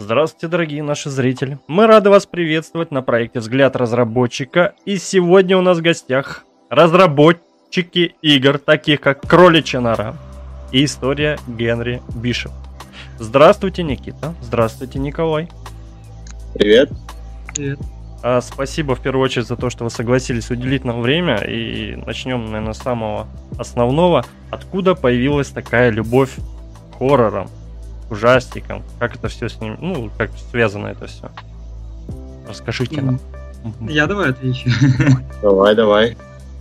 Здравствуйте, дорогие наши зрители. Мы рады вас приветствовать на проекте «Взгляд разработчика». И сегодня у нас в гостях разработчики игр, таких как «Кроличья нора» и «История Генри Бишоп». Здравствуйте, Никита. Здравствуйте, Николай. Привет. Привет. А, спасибо в первую очередь за то, что вы согласились уделить нам время. И начнем, наверное, с самого основного. Откуда появилась такая любовь к хоррорам, ужастикам? Как это все с ним, ну, как связано это все? Расскажите нам. Я давай отвечу. Давай, давай.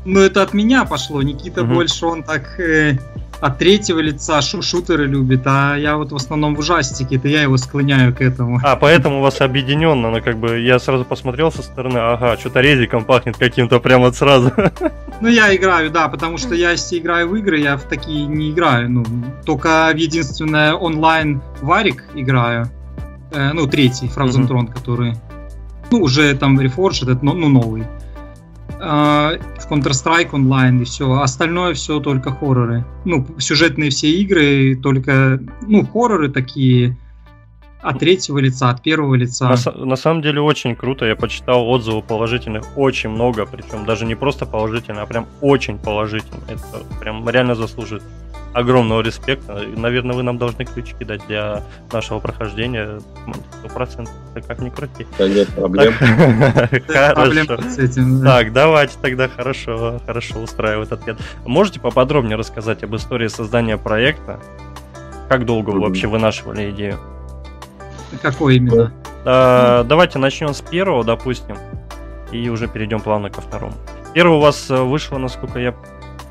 Ну, это от меня пошло. Никита угу. больше, он так э, от третьего лица шу шутеры любит, а я вот в основном в ужастике, это я его склоняю к этому. А, поэтому у вас объединенно, ну как бы я сразу посмотрел со стороны, ага, что-то резиком пахнет каким-то прямо сразу. Ну я играю, да, потому что я если играю в игры, я в такие не играю, ну, только в единственное онлайн варик играю, э, ну третий, Frozen mm-hmm. Throne, который, ну уже там Reforged, этот, ну, ну новый. Uh, в Counter-Strike онлайн и все. Остальное все только хорроры. Ну, сюжетные все игры, только, ну, хорроры такие от третьего лица, от первого лица. На, на самом деле очень круто. Я почитал отзывы положительных очень много, причем даже не просто положительных, а прям очень положительных. Это прям реально заслужит огромного респекта. Наверное, вы нам должны ключики дать для нашего прохождения. Сто процентов. Как ни крути. Да нет проблем. Хорошо. Так, давайте тогда хорошо, хорошо устраивает ответ. Можете поподробнее рассказать об истории создания проекта? Как долго вы вообще вынашивали идею? Какой именно? Давайте начнем с первого, допустим, и уже перейдем плавно ко второму. Первый у вас э, вышло, насколько я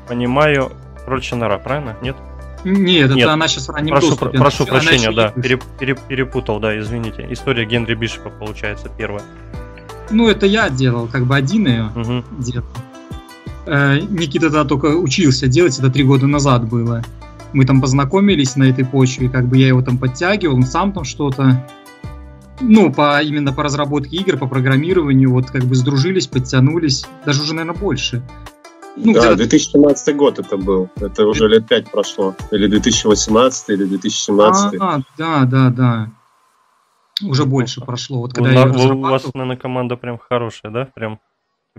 понимаю, Кроличья нора, правильно? Нет? Нет, Нет, это она сейчас в раннем прошу, доступе. Прошу она прощения, да, переп, переп, перепутал, да, извините. История Генри Бишопа, получается, первая. Ну, это я делал, как бы один ее угу. делал. Э, Никита тогда только учился делать, это три года назад было. Мы там познакомились на этой почве, как бы я его там подтягивал, он сам там что-то ну, по, именно по разработке игр, по программированию, вот как бы сдружились, подтянулись, даже уже, наверное, больше. Ну, да, 2017 год это был. Это уже лет пять прошло. Или 2018, или 2017. А, да, да, да. Уже больше прошло. Вот когда у, я у вас, наверное, команда прям хорошая, да? Прям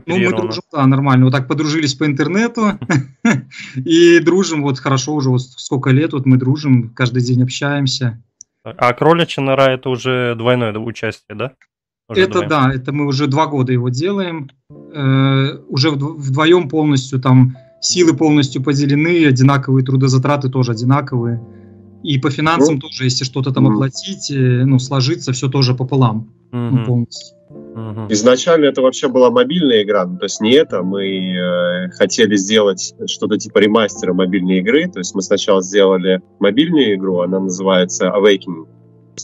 ну, мы дружим, да, нормально. Вот так подружились по интернету и дружим вот хорошо уже вот сколько лет вот мы дружим, каждый день общаемся. А кроличья нора это уже двойное участие, да? Уже это двоем. да, это мы уже два года его делаем. Э, уже вдвоем полностью там силы полностью поделены, одинаковые трудозатраты тоже одинаковые. И по финансам ну, тоже, если что-то там оплатить, э, ну, сложиться, все тоже пополам. Угу. Ну, полностью. Изначально это вообще была мобильная игра, ну, то есть не это, мы э, хотели сделать что-то типа ремастера мобильной игры, то есть мы сначала сделали мобильную игру, она называется Awakening,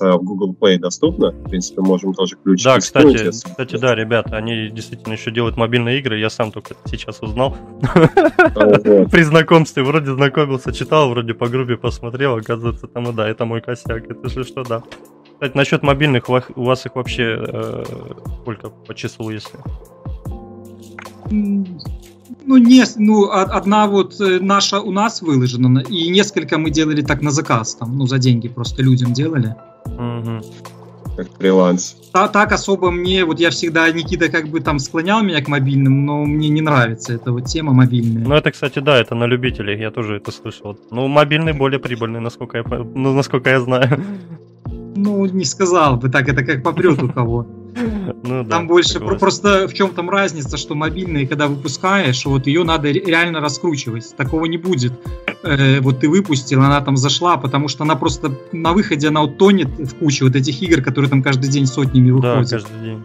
в Google Play доступна. В принципе, можем тоже ключ. Да, кстати, кстати, да, ребята, они действительно еще делают мобильные игры. Я сам только сейчас узнал. При знакомстве вроде знакомился, читал, вроде по группе посмотрел, оказывается, там и да, это мой косяк. Это же что, да. Кстати, насчет мобильных, у вас их вообще э, сколько по числу, если? Ну, не, ну, одна вот э, наша у нас выложена, и несколько мы делали так на заказ, там, ну, за деньги просто людям делали. Угу. Как фриланс. Та, так особо мне, вот я всегда, Никита как бы там склонял меня к мобильным, но мне не нравится эта вот тема мобильная. Ну это, кстати, да, это на любителей, я тоже это слышал. Ну, мобильный более прибыльный, насколько я, ну, насколько я знаю. Ну, не сказал бы так, это как попрет у кого. Ну, там да, больше согласен. просто в чем там разница, что мобильные, когда выпускаешь, вот ее надо реально раскручивать. Такого не будет. Э, вот ты выпустил, она там зашла, потому что она просто на выходе она вот тонет в куче вот этих игр, которые там каждый день сотнями выходят. Да, каждый день.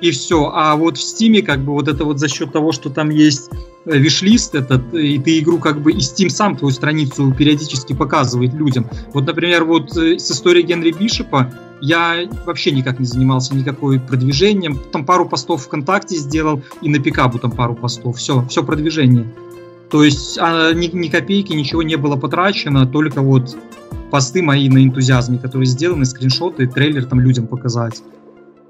И все. А вот в Steam как бы вот это вот за счет того, что там есть э, виш-лист этот, и ты игру как бы и Steam сам твою страницу периодически показывает людям. Вот, например, вот э, с историей Генри Бишопа я вообще никак не занимался никакой продвижением. Там пару постов ВКонтакте сделал и на Пикабу там пару постов. Все, все продвижение. То есть а, ни, ни копейки, ничего не было потрачено, только вот посты мои на энтузиазме, которые сделаны, скриншоты, трейлер там людям показать.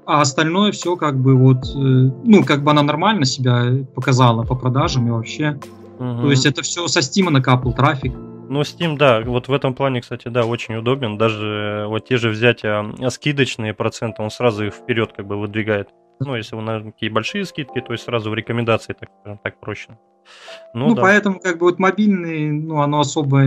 А остальное все как бы вот, э, ну, как бы она нормально себя показала по продажам и вообще. Угу. То есть это все со Стима накапал трафик. Ну, Steam, да, вот в этом плане, кстати, да, очень удобен. Даже вот те же взятия скидочные проценты, он сразу их вперед как бы выдвигает. Ну, если вы на такие большие скидки, то есть сразу в рекомендации так, так проще. Ну, ну да. поэтому как бы вот мобильный, ну, оно особо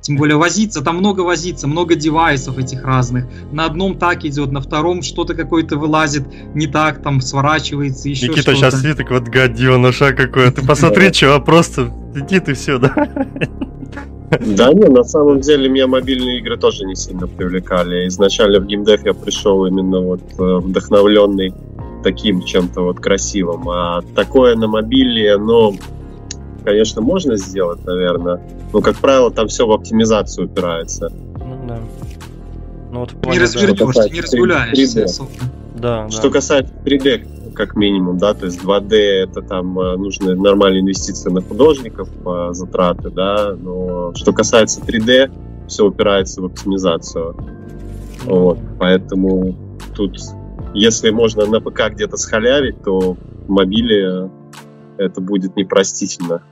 тем более возиться, там много возиться, много девайсов этих разных. На одном так идет, на втором что-то какое-то вылазит не так, там сворачивается, еще Никита что-то. сейчас сидит, так вот гаденыша какое. Ты посмотри, что, просто сидит и все, да? Да не, на самом деле меня мобильные игры тоже не сильно привлекали. Изначально в геймдев я пришел именно вот э, вдохновленный таким чем-то вот красивым. А такое на мобиле, ну, конечно, можно сделать, наверное. Но, как правило, там все в оптимизацию упирается. Ну, да. Ну, вот плане, не развернешься, да, не разгуляешься. Да, Что да. касается 3D, как минимум, да, то есть 2D это там э, нужны нормальные инвестиции на художников, затраты, да, но что касается 3D, все упирается в оптимизацию. Вот, поэтому тут, если можно на ПК где-то схалявить, то в мобиле это будет непростительно.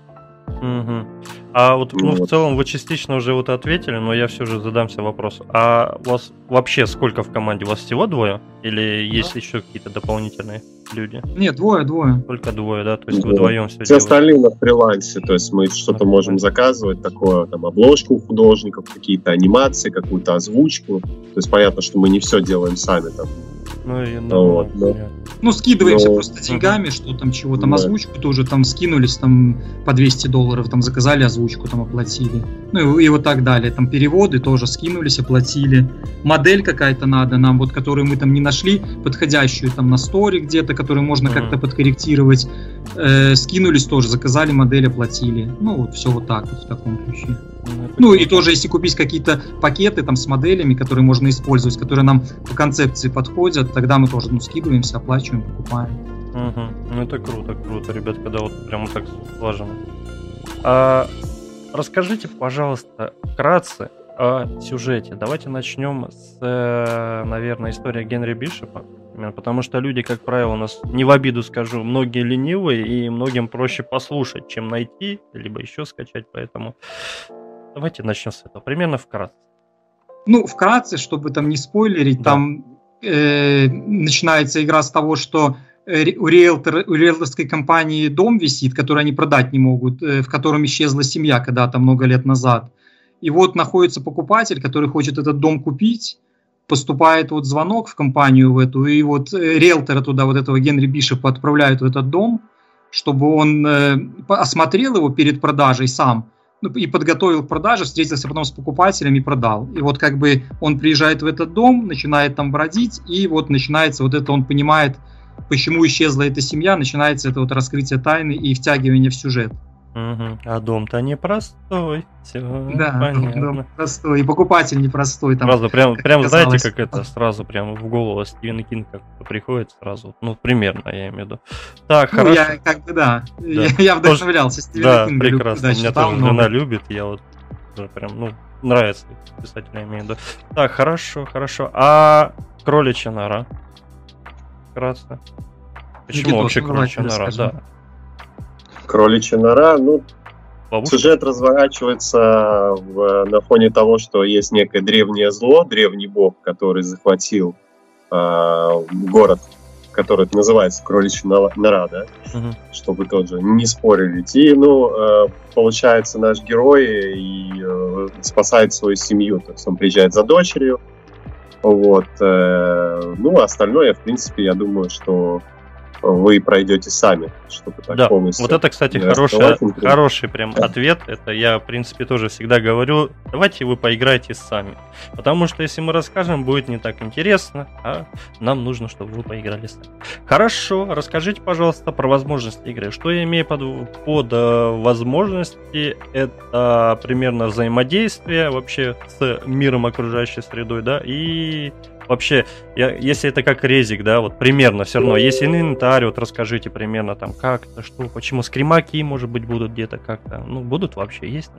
Угу. А вот, ну, вот. в целом вы частично уже вот ответили, но я все же задамся вопрос. А у вас вообще сколько в команде? У вас всего двое? Или да. есть еще какие-то дополнительные люди? Нет, двое, двое. Только двое, да? То есть двое. вы вдвоем все Все остальные на фрилансе, то есть мы что-то можем заказывать, такое, там, обложку у художников, какие-то анимации, какую-то озвучку. То есть понятно, что мы не все делаем сами, там, ну, и, ну, вот, да. ну скидываемся Но... просто деньгами, что там чего там да. озвучку тоже там скинулись там по 200 долларов, там заказали озвучку, там оплатили. Ну и, и вот так далее. Там переводы тоже скинулись, оплатили. Модель какая-то надо нам, вот которую мы там не нашли, подходящую там на сторе где-то, которую можно mm-hmm. как-то подкорректировать. Э, скинулись тоже, заказали модель, оплатили. Ну вот все вот так вот в таком ключе. Ну и тоже, если купить какие-то пакеты там с моделями, которые можно использовать, которые нам по концепции подходят, тогда мы тоже ну, скидываемся, оплачиваем, покупаем. Угу. Ну это круто, круто, ребят, когда вот прямо так слажено. А, расскажите, пожалуйста, вкратце о сюжете. Давайте начнем с, э, наверное, истории Генри Бишопа. Потому что люди, как правило, у нас, не в обиду скажу, многие ленивые, и многим проще послушать, чем найти, либо еще скачать. Поэтому Давайте начнем с этого. Примерно вкратце. Ну, вкратце, чтобы там не спойлерить, да. там э, начинается игра с того, что э, у, риэлтор, у риэлторской компании дом висит, который они продать не могут, э, в котором исчезла семья когда-то много лет назад. И вот находится покупатель, который хочет этот дом купить, поступает вот звонок в компанию в эту, и вот э, риэлтора туда, вот этого Генри Бишепа отправляют в этот дом, чтобы он э, осмотрел его перед продажей сам, и подготовил к встретился потом с покупателем и продал. И вот как бы он приезжает в этот дом, начинает там бродить, и вот начинается вот это, он понимает, почему исчезла эта семья, начинается это вот раскрытие тайны и втягивание в сюжет. Угу. А дом-то непростой. Все да, понятно. дом простой. И покупатель непростой. Там, сразу, прям, прям знаете, как это, сразу прям в голову Стивен Кинг как приходит сразу. Ну, примерно, я имею в виду. Так, ну, хорошо. я как бы, да. да. Я, я вдохновлялся Стивена да, Кинга. прекрасно. Люблю, Меня тоже много. жена любит, я вот уже прям, ну, нравится писатель, я имею в виду. Так, хорошо, хорошо. А кроличья нора? Вкратце. Почему Никитос, вообще кроличья нора? Да. Кроличья нора, ну, Бабушка? Сюжет разворачивается в, на фоне того, что есть некое древнее зло, древний бог, который захватил э, город, который называется Кроличья нора, да, угу. чтобы тоже не спорили. И, ну, э, получается, наш герой и э, спасает свою семью. То есть он приезжает за дочерью, вот. Э, ну, остальное, в принципе, я думаю, что вы пройдете сами, чтобы так да. полностью. Вот это, кстати, хороший, хороший прям ответ. Это я, в принципе, тоже всегда говорю. Давайте вы поиграете сами. Потому что если мы расскажем, будет не так интересно, а нам нужно, чтобы вы поиграли сами. Хорошо, расскажите, пожалуйста, про возможности игры. Что я имею под, под э, возможности? Это примерно взаимодействие вообще с миром окружающей средой, да, и вообще, я, если это как резик, да, вот примерно все равно, если инвентарь, вот расскажите примерно там как это, что, почему скримаки, может быть, будут где-то как-то, ну, будут вообще, есть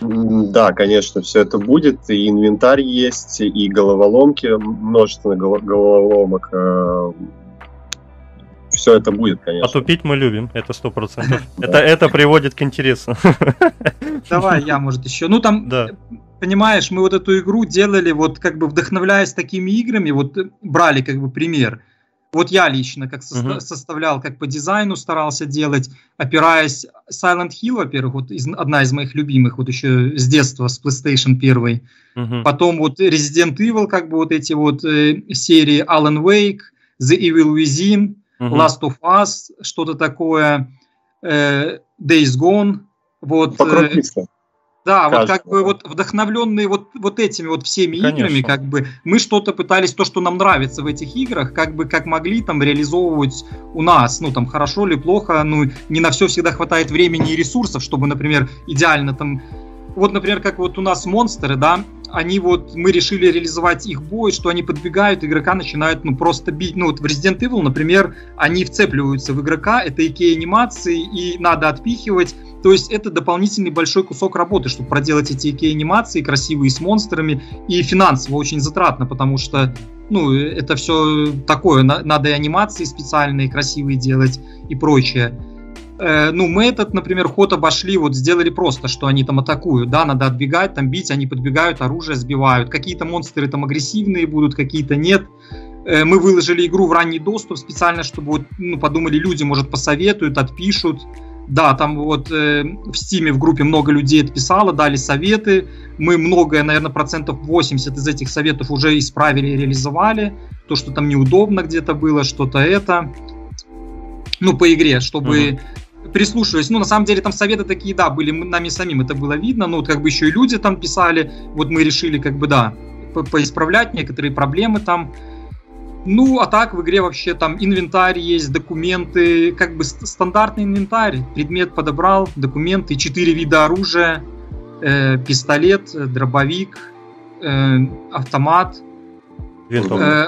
ну, Да, конечно, все это будет, и инвентарь есть, и головоломки, множество головоломок, э, все это будет, конечно. Потупить мы любим, это сто процентов. Это, это приводит к интересу. Давай я, может, еще. Ну, там, понимаешь, мы вот эту игру делали, вот как бы вдохновляясь такими играми, вот брали как бы пример. Вот я лично как со- составлял, как по дизайну старался делать, опираясь Silent Hill, во-первых, вот из, одна из моих любимых, вот еще с детства, с PlayStation 1. uh Потом вот Resident Evil, как бы вот эти вот э, серии Alan Wake, The Evil Within, uh Last of Us, что-то такое, э, Days Gone. Вот, э, да, Кажется. вот как бы вот вдохновленные вот, вот этими вот всеми Конечно. играми, как бы мы что-то пытались, то, что нам нравится в этих играх, как бы как могли там реализовывать у нас, ну там хорошо или плохо, ну не на все всегда хватает времени и ресурсов, чтобы, например, идеально там, вот, например, как вот у нас монстры, да, они вот, мы решили реализовать их бой, что они подбегают, игрока начинают, ну, просто бить. Ну, вот в Resident Evil, например, они вцепливаются в игрока, это икея анимации, и надо отпихивать. То есть это дополнительный большой кусок работы, чтобы проделать эти икея анимации красивые с монстрами, и финансово очень затратно, потому что ну, это все такое, надо и анимации специальные, красивые делать и прочее. Э, ну, мы этот, например, ход обошли, вот сделали просто, что они там атакуют, да, надо отбегать, там бить, они подбегают, оружие сбивают. Какие-то монстры там агрессивные будут, какие-то нет. Э, мы выложили игру в ранний доступ специально, чтобы вот, ну, подумали, люди, может, посоветуют, отпишут. Да, там вот э, в Стиме в группе много людей отписало, дали советы. Мы многое, наверное, процентов 80 из этих советов уже исправили и реализовали. То, что там неудобно где-то было, что-то это. Ну, по игре, чтобы mm-hmm прислушиваясь, ну, на самом деле там советы такие, да, были нами самим, это было видно, ну, вот как бы еще и люди там писали, вот мы решили, как бы, да, по поисправлять некоторые проблемы там, ну, а так в игре вообще там инвентарь есть, документы, как бы стандартный инвентарь. Предмет подобрал, документы, четыре вида оружия, э, пистолет, дробовик, э, автомат. Э,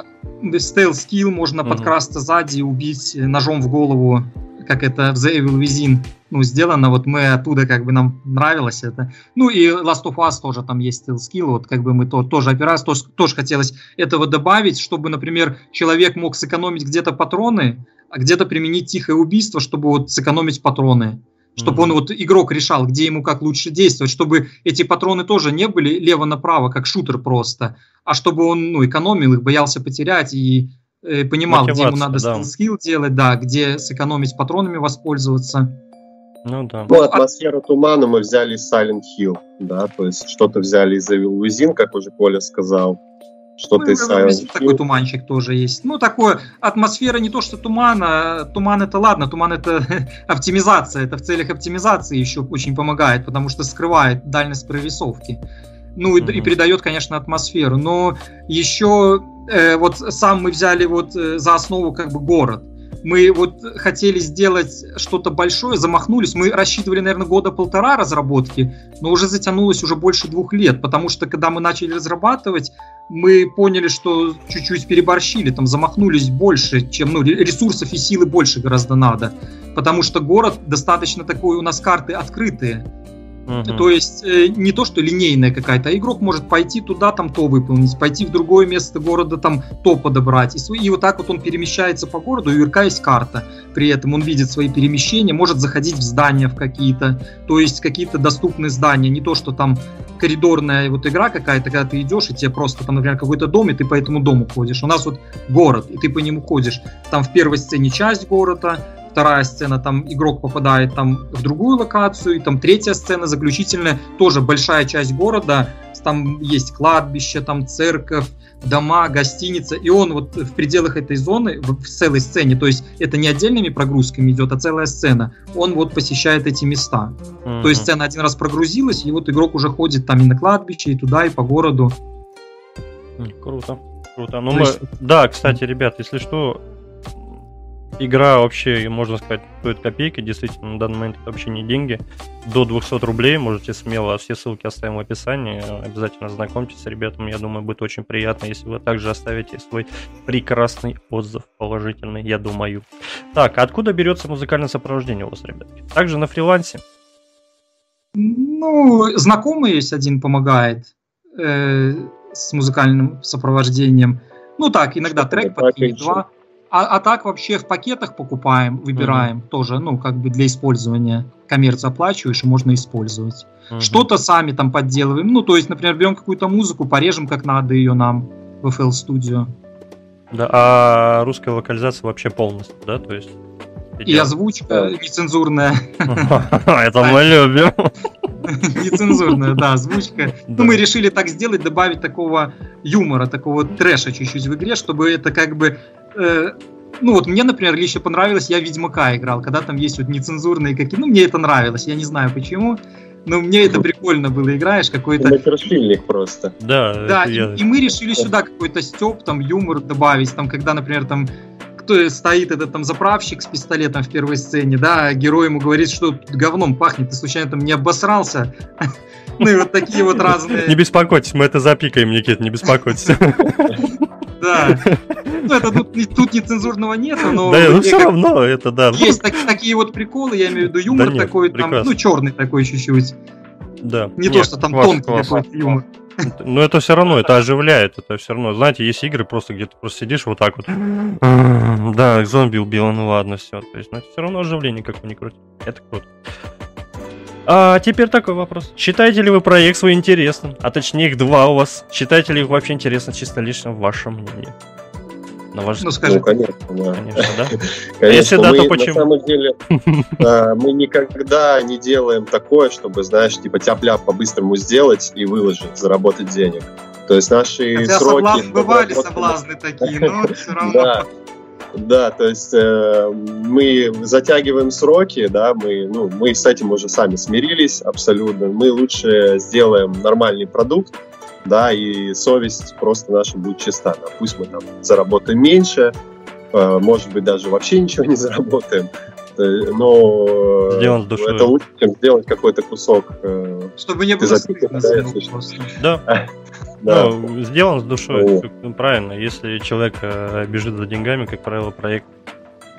стейл скилл, можно угу. подкрасться сзади, убить ножом в голову как это в The Evil Within ну, сделано, вот мы оттуда как бы нам нравилось это. Ну и Last of Us тоже там есть skill, вот как бы мы то, тоже опирались, тоже, тоже хотелось этого добавить, чтобы, например, человек мог сэкономить где-то патроны, а где-то применить тихое убийство, чтобы вот сэкономить патроны. Чтобы mm-hmm. он вот игрок решал, где ему как лучше действовать, чтобы эти патроны тоже не были лево-направо, как шутер просто, а чтобы он ну, экономил их, боялся потерять и понимал, где ему надо да. скилл делать, да, где сэкономить патронами воспользоваться. Ну да. Ну, атмосферу тумана мы взяли из Silent Hill, да, то есть что-то взяли из Evil Within, как уже Коля сказал, что-то ну, из Silent Hill. Такой туманчик тоже есть. Ну, такое, атмосфера не то, что туман, а туман это ладно, туман это оптимизация, это в целях оптимизации еще очень помогает, потому что скрывает дальность прорисовки. Ну, mm-hmm. и, и придает, конечно, атмосферу. Но еще э, вот сам мы взяли вот э, за основу как бы город. Мы вот хотели сделать что-то большое, замахнулись. Мы рассчитывали, наверное, года полтора разработки, но уже затянулось уже больше двух лет, потому что когда мы начали разрабатывать, мы поняли, что чуть-чуть переборщили, там замахнулись больше, чем, ну, ресурсов и силы больше гораздо надо, потому что город достаточно такой, у нас карты открытые, Угу. То есть э, не то, что линейная какая-то, а игрок может пойти туда, там то выполнить, пойти в другое место города, там то подобрать. И, и вот так вот он перемещается по городу, и у карта. При этом он видит свои перемещения, может заходить в здания в какие-то, то есть какие-то доступные здания. Не то, что там коридорная вот игра какая-то, когда ты идешь, и тебе просто там, например, какой-то дом, и ты по этому дому ходишь. У нас вот город, и ты по нему ходишь. Там в первой сцене часть города, вторая сцена, там игрок попадает там в другую локацию, и там третья сцена заключительная, тоже большая часть города, там есть кладбище, там церковь, дома, гостиница, и он вот в пределах этой зоны, в целой сцене, то есть это не отдельными прогрузками идет, а целая сцена, он вот посещает эти места. Mm-hmm. То есть сцена один раз прогрузилась, и вот игрок уже ходит там и на кладбище, и туда, и по городу. Круто. Круто. Ну, мы... есть... Да, кстати, ребят, если что, игра вообще, можно сказать, стоит копейки, действительно, на данный момент это вообще не деньги. До 200 рублей можете смело, все ссылки оставим в описании, обязательно знакомьтесь с ребятами, я думаю, будет очень приятно, если вы также оставите свой прекрасный отзыв, положительный, я думаю. Так, откуда берется музыкальное сопровождение у вас, ребятки? Также на фрилансе? Ну, знакомый есть один помогает э, с музыкальным сопровождением. Ну так, иногда трек подкинет, два. А, а так вообще в пакетах покупаем, выбираем угу. тоже, ну, как бы для использования. Коммерц оплачиваешь и можно использовать. Угу. Что-то сами там подделываем. Ну, то есть, например, берем какую-то музыку, порежем как надо ее нам в FL Studio. Да, а русская локализация вообще полностью, да, то есть? И озвучка нецензурная. Это мы любим. Нецензурная, да, озвучка. Ну, мы решили так сделать, добавить такого юмора, такого трэша чуть-чуть в игре, чтобы это как бы э, ну вот мне, например, лично понравилось, я Ведьмака играл, когда там есть вот нецензурные какие, ну мне это нравилось, я не знаю почему, но мне это прикольно было, играешь какой-то... Микрофильмик просто. Да, да, и, я... и мы решили сюда какой-то степ, там юмор добавить, там когда, например, там кто стоит этот там заправщик с пистолетом в первой сцене, да, герой ему говорит, что говном пахнет, ты случайно там не обосрался? Ну и вот такие вот разные... Не беспокойтесь, мы это запикаем, Никит, не беспокойтесь. Да. Ну, это тут, тут нецензурного нет, но... Да, ну все равно это, да. Есть так, такие вот приколы, я имею в виду юмор такой, там, ну, черный такой чуть-чуть. Да. Не нет, то, что там класс, тонкий класс, какой-то юмор. Но это все равно, это оживляет, это все равно. Знаете, есть игры, просто где ты просто сидишь вот так вот. Да, зомби убило, ну ладно, все. То есть, но все равно оживление как бы не крутит. Это круто. А теперь такой вопрос. Считаете ли вы проект свой интересным? А точнее их два у вас. Считаете ли их вообще интересно чисто лично в вашем мнении? На ваш ну, скажи. Ну, конечно, да. Конечно, да? конечно, Если да, то почему? На самом деле, мы никогда не делаем такое, чтобы, знаешь, типа тяп-ляп по-быстрому сделать и выложить, заработать денег. То есть наши Хотя сроки... Соблазн, бывали соблазны такие, но все равно... Да. Да, то есть э, мы затягиваем сроки, да, мы, ну, мы с этим уже сами смирились абсолютно. Мы лучше сделаем нормальный продукт, да, и совесть просто наша будет чиста. Да. Пусть мы там заработаем меньше, э, может быть, даже вообще ничего не заработаем, э, но Сделан душой. это лучше, чем сделать какой-то кусок. Э, Чтобы не было стыдно Да. Да. Ну, сделан с душой, ну, правильно. Если человек бежит за деньгами, как правило, проект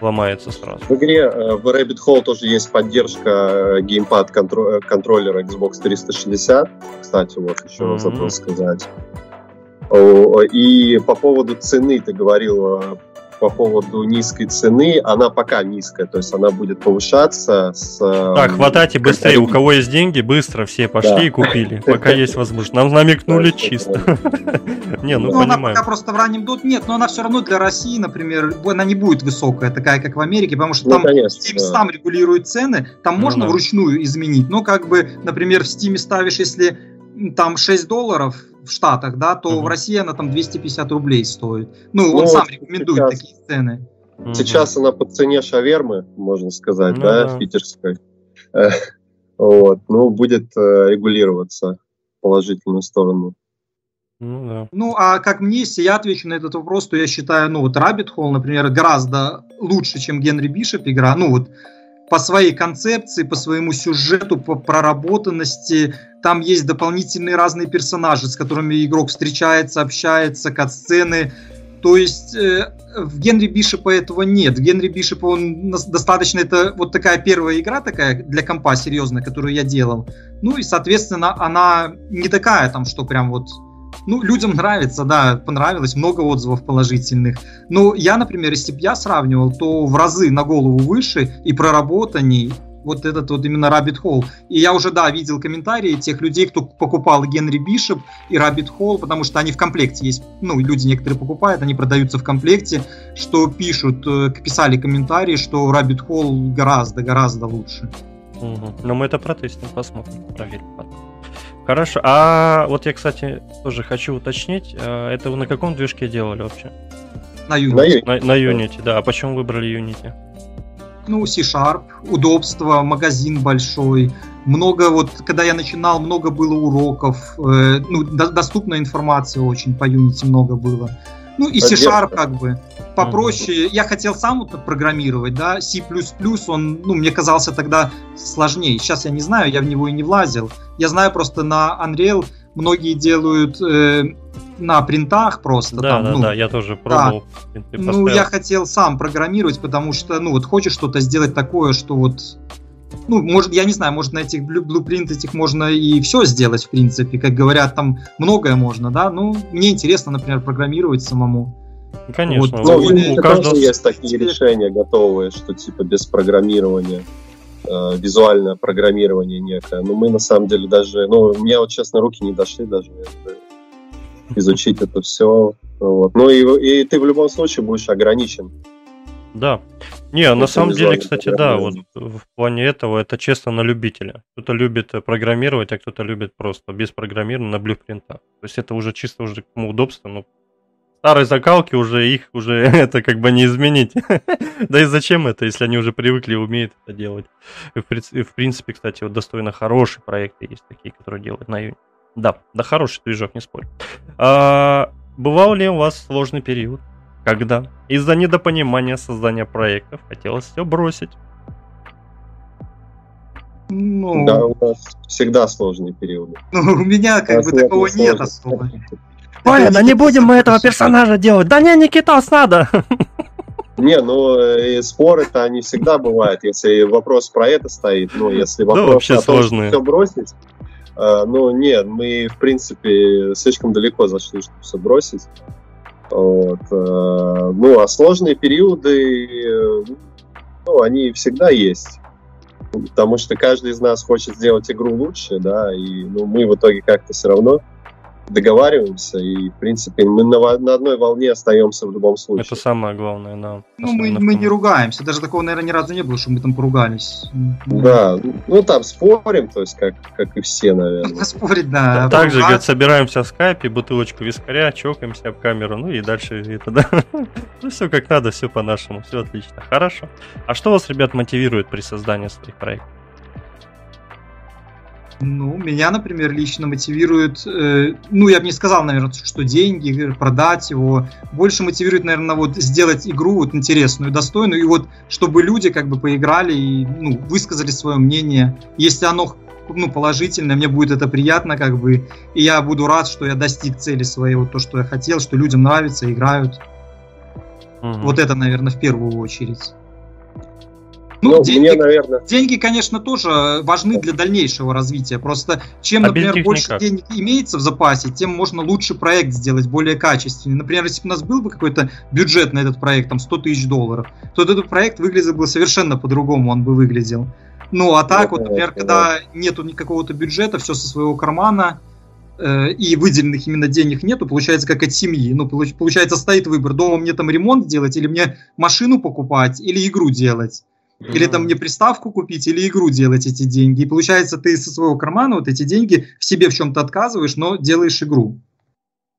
ломается сразу. В игре э, в Rabbit Hole тоже есть поддержка э, геймпад э, контроллера Xbox 360. Кстати, вот еще mm-hmm. забыл сказать. И по поводу цены ты говорил по поводу низкой цены, она пока низкая, то есть она будет повышаться с... Так, хватайте быстрее, у кого есть деньги, быстро все пошли да. и купили, пока есть возможность. Нам намекнули чисто. Не, ну, ну она пока просто в раннем дот нет, но она все равно для России, например, она не будет высокая, такая, как в Америке, потому что ну, там Steam сам регулирует цены, там ну можно вручную изменить, но как бы, например, в Steam ставишь, если там 6 долларов в Штатах, да, то uh-huh. в России она там 250 рублей стоит. Ну, ну он сам рекомендует сейчас, такие цены. Сейчас uh-huh. она по цене шавермы, можно сказать, uh-huh. да, питерской. Вот, ну, будет э, регулироваться в положительную сторону. Ну, да. ну, а как мне, если я отвечу на этот вопрос, то я считаю, ну, вот Rabbit Hole, например, гораздо лучше, чем Генри Бишоп игра. Ну, вот по своей концепции, по своему сюжету, по проработанности. Там есть дополнительные разные персонажи, с которыми игрок встречается, общается, кат-сцены. То есть э, в Генри Бишопа этого нет. В Генри Бишопа он достаточно, это вот такая первая игра такая для компа серьезная, которую я делал. Ну и, соответственно, она не такая там, что прям вот ну, людям нравится, да, понравилось, много отзывов положительных. Но я, например, если бы я сравнивал, то в разы на голову выше и проработанней вот этот вот именно Rabbit Hole. И я уже, да, видел комментарии тех людей, кто покупал Генри Бишоп и Rabbit Hole, потому что они в комплекте есть. Ну, люди некоторые покупают, они продаются в комплекте, что пишут, э, писали комментарии, что Rabbit Hole гораздо-гораздо лучше. Угу. Но мы это протестим, посмотрим, проверим потом. Хорошо. А вот я, кстати, тоже хочу уточнить. А, это вы на каком движке делали вообще? На Unity. На, на Unity, да. А почему выбрали Unity? Ну, C-Sharp, удобство, магазин большой. Много, вот, когда я начинал, много было уроков. Э, ну, до, доступная информация очень по Unity много было. Ну, и C-Sharp как бы попроще. Я хотел сам вот программировать, да, C++, он, ну, мне казался тогда сложнее. Сейчас я не знаю, я в него и не влазил. Я знаю просто на Unreal многие делают э, на принтах просто. Да, там, да, ну, да, я тоже пробовал. Да. Ну, я хотел сам программировать, потому что, ну, вот хочешь что-то сделать такое, что вот ну, может, я не знаю, может, на этих блюпринт этих можно и все сделать, в принципе. Как говорят, там многое можно, да. Ну, мне интересно, например, программировать самому. Конечно. Вот, ну, у, у каждого есть такие решения готовые, что типа без программирования э, визуальное программирование некое. Но мы на самом деле даже, ну, у меня вот честно руки не дошли даже изучить это все. Вот. Ну и, и ты в любом случае будешь ограничен. Да. Не, на самом деле, кстати, да, вот в плане этого это честно на любителя. Кто-то любит программировать, а кто-то любит просто без программирования на блюпринтах. То есть это уже чисто уже к удобству, ну, старой закалки уже их уже это как бы не изменить. да и зачем это, если они уже привыкли и умеют это делать. И в, принципе, кстати, вот достойно хорошие проекты есть такие, которые делают на июне. Да, да хороший движок, не спорю. А, бывал ли у вас сложный период, когда из-за недопонимания создания проектов хотелось все бросить? Ну, да, у нас всегда сложные периоды. Ну, у меня как бы такого нет особо. Ой, да не будем мы этого персонажа делать. Да не, Никитос, надо. Не, ну и споры-то они всегда бывают, если вопрос про это стоит, ну если вопрос да, вообще о том, сложные. все бросить, э, ну нет, мы в принципе слишком далеко зашли, чтобы все бросить. Вот, э, ну а сложные периоды, ну они всегда есть, потому что каждый из нас хочет сделать игру лучше, да, и ну мы в итоге как-то все равно договариваемся, и, в принципе, мы на, на одной волне остаемся в любом случае. Это самое главное, да. Ну, мы, мы не ругаемся, даже такого, наверное, ни разу не было, что мы там поругались. Да, ну там спорим, то есть как, как и все, наверное. Спорить, да. Также, говорит, собираемся в скайпе, бутылочку вискаря, чокаемся об камеру, ну и дальше это, да. Ну, все как надо, все по-нашему, все отлично. Хорошо. А что вас, ребят, мотивирует при создании своих проектов? Ну, меня, например, лично мотивирует, э, ну, я бы не сказал, наверное, что деньги, продать его. Больше мотивирует, наверное, вот сделать игру вот интересную, достойную, и вот чтобы люди как бы поиграли и, ну, высказали свое мнение. Если оно ну, положительное, мне будет это приятно, как бы, и я буду рад, что я достиг цели своей, вот то, что я хотел, что людям нравится, играют. Угу. Вот это, наверное, в первую очередь. Ну, ну деньги, мне, наверное... деньги, конечно, тоже важны для дальнейшего развития. Просто чем, а например, больше никак. денег имеется в запасе, тем можно лучше проект сделать, более качественный. Например, если бы у нас был бы какой-то бюджет на этот проект, там 100 тысяч долларов, то этот проект выглядел бы совершенно по-другому, он бы выглядел. Ну, а так, вот, например, когда нету никакого-то бюджета, все со своего кармана, э, и выделенных именно денег нету, получается как от семьи. Ну, получается, стоит выбор, дома мне там ремонт делать, или мне машину покупать, или игру делать. Или там мне приставку купить, или игру делать эти деньги. И получается, ты со своего кармана вот эти деньги в себе в чем-то отказываешь, но делаешь игру.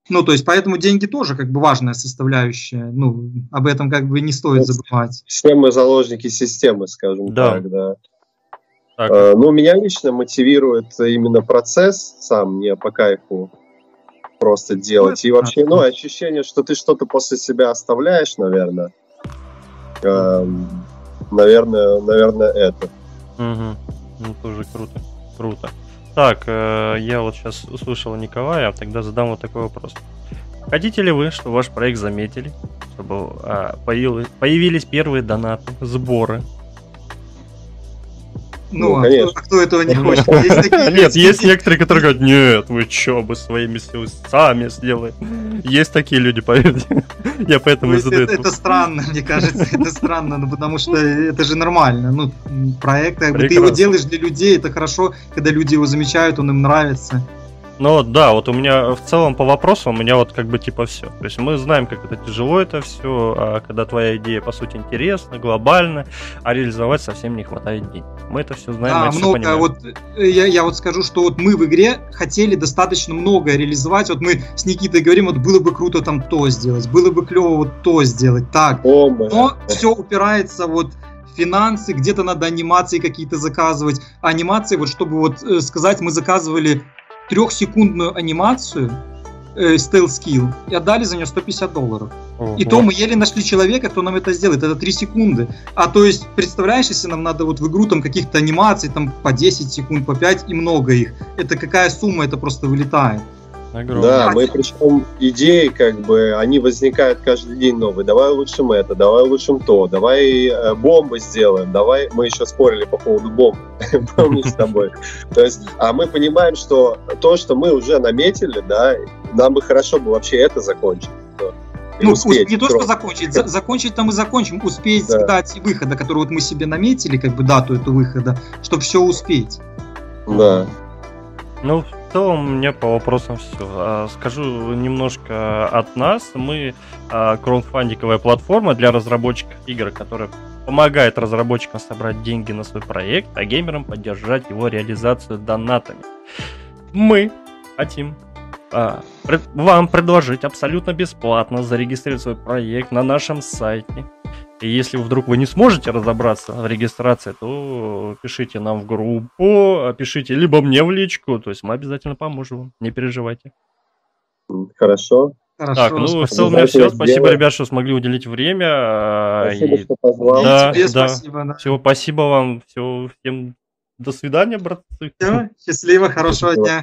Ну, то есть, поэтому деньги тоже как бы важная составляющая. Ну, об этом как бы не стоит забывать. Все мы заложники системы, скажем да. так, да. Так. Э, ну, меня лично мотивирует именно процесс сам, не по кайфу просто делать. Ну, и вообще, ну, ощущение, что ты что-то после себя оставляешь, наверное. Эм, наверное, наверное, это. Угу. Ну, тоже круто. Круто. Так, э, я вот сейчас услышал Николая, тогда задам вот такой вопрос. Хотите ли вы, чтобы ваш проект заметили, чтобы э, появились, появились первые донаты, сборы, ну, ну а, кто, а кто этого не хочет? Есть нет, есть некоторые, которые говорят, нет, вы что, мы своими силами сами сделаем. Есть такие люди, поверьте. Я поэтому и задаю. Это, это странно, мне кажется, это странно, ну, потому что это же нормально. Ну, проект, как бы ты его делаешь для людей, это хорошо, когда люди его замечают, он им нравится. Ну да, вот у меня в целом по вопросу у меня вот как бы типа все. То есть мы знаем, как это тяжело это все, а когда твоя идея по сути интересна, глобальна, а реализовать совсем не хватает денег. Мы это все знаем, да, мы много, все вот э, я, я вот скажу, что вот мы в игре хотели достаточно много реализовать. Вот мы с Никитой говорим, вот было бы круто там то сделать, было бы клево вот то сделать, так. О, Но все упирается вот финансы, где-то надо анимации какие-то заказывать. А анимации, вот чтобы вот э, сказать, мы заказывали трехсекундную анимацию э, Stealth Skill и отдали за нее 150 долларов. Ого. И то мы еле нашли человека, кто нам это сделает. Это 3 секунды. А то есть, представляешь, если нам надо вот в игру там каких-то анимаций там по 10 секунд, по 5 и много их. Это какая сумма это просто вылетает. Огромный. Да, мы причем идеи, как бы, они возникают каждый день новые. Давай улучшим это, давай улучшим то, давай э, бомбы сделаем, давай. Мы еще спорили по поводу бомб, помнишь с тобой. То есть, а мы понимаем, что то, что мы уже наметили, да, нам бы хорошо бы вообще это закончить. Ну, успеть, не то, что закончить, за, закончить там и закончим, успеть да. к дате выхода, которую вот мы себе наметили, как бы дату эту выхода, чтобы все успеть. Да. Ну, целом, у меня по вопросам все. А, скажу немножко от нас. Мы а, краудфандинговая платформа для разработчиков игр, которая помогает разработчикам собрать деньги на свой проект, а геймерам поддержать его реализацию донатами. Мы хотим а, вам предложить абсолютно бесплатно зарегистрировать свой проект на нашем сайте. И если вдруг вы не сможете разобраться в регистрации, то пишите нам в группу, пишите либо мне в личку, то есть мы обязательно поможем вам, не переживайте. Хорошо. Хорошо, так, ну в целом у меня все. Спасибо, ребят, что смогли уделить время. Спасибо, и... что позвал. Да, тебе да. спасибо. Да. Все, спасибо вам. Все, всем до свидания, братцы. Все, счастливо, хорошего дня.